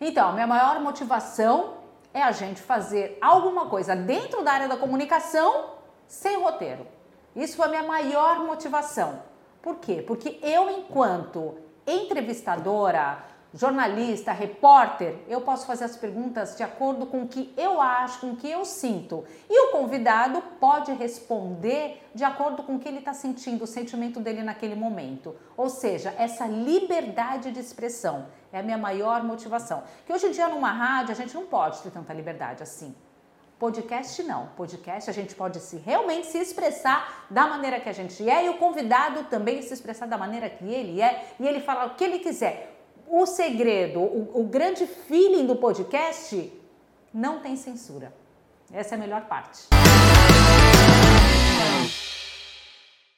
Então, minha maior motivação é a gente fazer alguma coisa dentro da área da comunicação sem roteiro. Isso foi a minha maior motivação. Por quê? Porque eu, enquanto entrevistadora, jornalista, repórter, eu posso fazer as perguntas de acordo com o que eu acho, com o que eu sinto. E o convidado pode responder de acordo com o que ele está sentindo, o sentimento dele naquele momento. Ou seja, essa liberdade de expressão é a minha maior motivação. Que hoje em dia numa rádio a gente não pode ter tanta liberdade assim. Podcast não. Podcast a gente pode se realmente se expressar da maneira que a gente é e o convidado também se expressar da maneira que ele é e ele falar o que ele quiser o segredo, o, o grande feeling do podcast, não tem censura. Essa é a melhor parte.